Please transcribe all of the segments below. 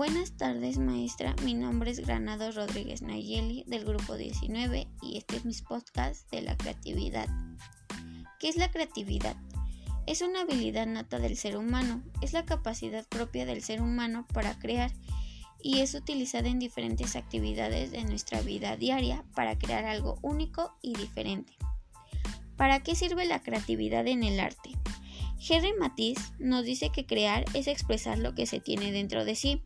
Buenas tardes, maestra. Mi nombre es Granado Rodríguez Nayeli del grupo 19 y este es mi podcast de la creatividad. ¿Qué es la creatividad? Es una habilidad nata del ser humano, es la capacidad propia del ser humano para crear y es utilizada en diferentes actividades de nuestra vida diaria para crear algo único y diferente. ¿Para qué sirve la creatividad en el arte? Henry Matisse nos dice que crear es expresar lo que se tiene dentro de sí.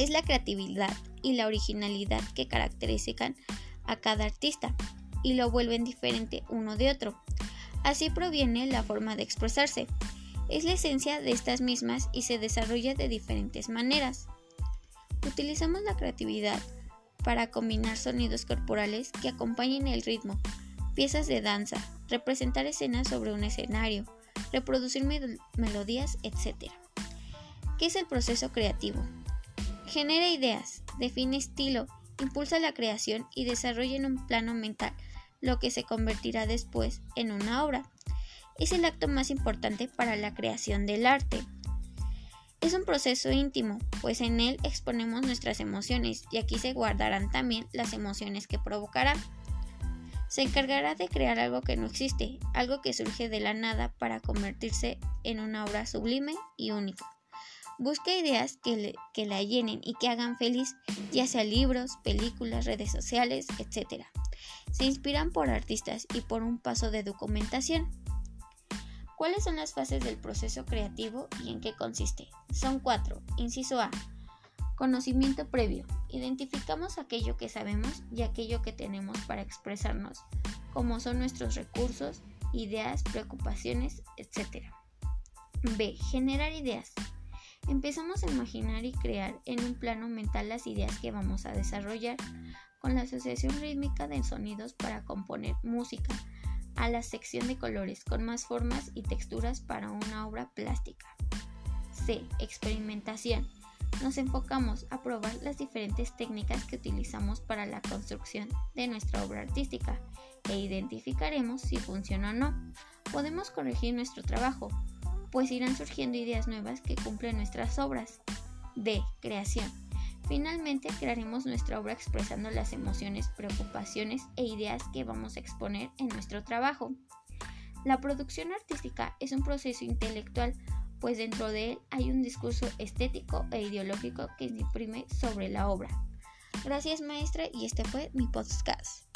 Es la creatividad y la originalidad que caracterizan a cada artista y lo vuelven diferente uno de otro. Así proviene la forma de expresarse. Es la esencia de estas mismas y se desarrolla de diferentes maneras. Utilizamos la creatividad para combinar sonidos corporales que acompañen el ritmo, piezas de danza, representar escenas sobre un escenario, reproducir melodías, etc. ¿Qué es el proceso creativo? Genera ideas, define estilo, impulsa la creación y desarrolla en un plano mental lo que se convertirá después en una obra. Es el acto más importante para la creación del arte. Es un proceso íntimo, pues en él exponemos nuestras emociones y aquí se guardarán también las emociones que provocará. Se encargará de crear algo que no existe, algo que surge de la nada para convertirse en una obra sublime y única. Busca ideas que, que la llenen y que hagan feliz, ya sea libros, películas, redes sociales, etc. Se inspiran por artistas y por un paso de documentación. ¿Cuáles son las fases del proceso creativo y en qué consiste? Son cuatro. Inciso A. Conocimiento previo. Identificamos aquello que sabemos y aquello que tenemos para expresarnos, como son nuestros recursos, ideas, preocupaciones, etc. B. Generar ideas. Empezamos a imaginar y crear en un plano mental las ideas que vamos a desarrollar con la asociación rítmica de sonidos para componer música, a la sección de colores con más formas y texturas para una obra plástica. C. Experimentación. Nos enfocamos a probar las diferentes técnicas que utilizamos para la construcción de nuestra obra artística e identificaremos si funciona o no. Podemos corregir nuestro trabajo, pues irán surgiendo ideas nuevas que cumplen nuestras obras. D. Creación. Finalmente crearemos nuestra obra expresando las emociones, preocupaciones e ideas que vamos a exponer en nuestro trabajo. La producción artística es un proceso intelectual, pues dentro de él hay un discurso estético e ideológico que se imprime sobre la obra. Gracias maestra y este fue mi podcast.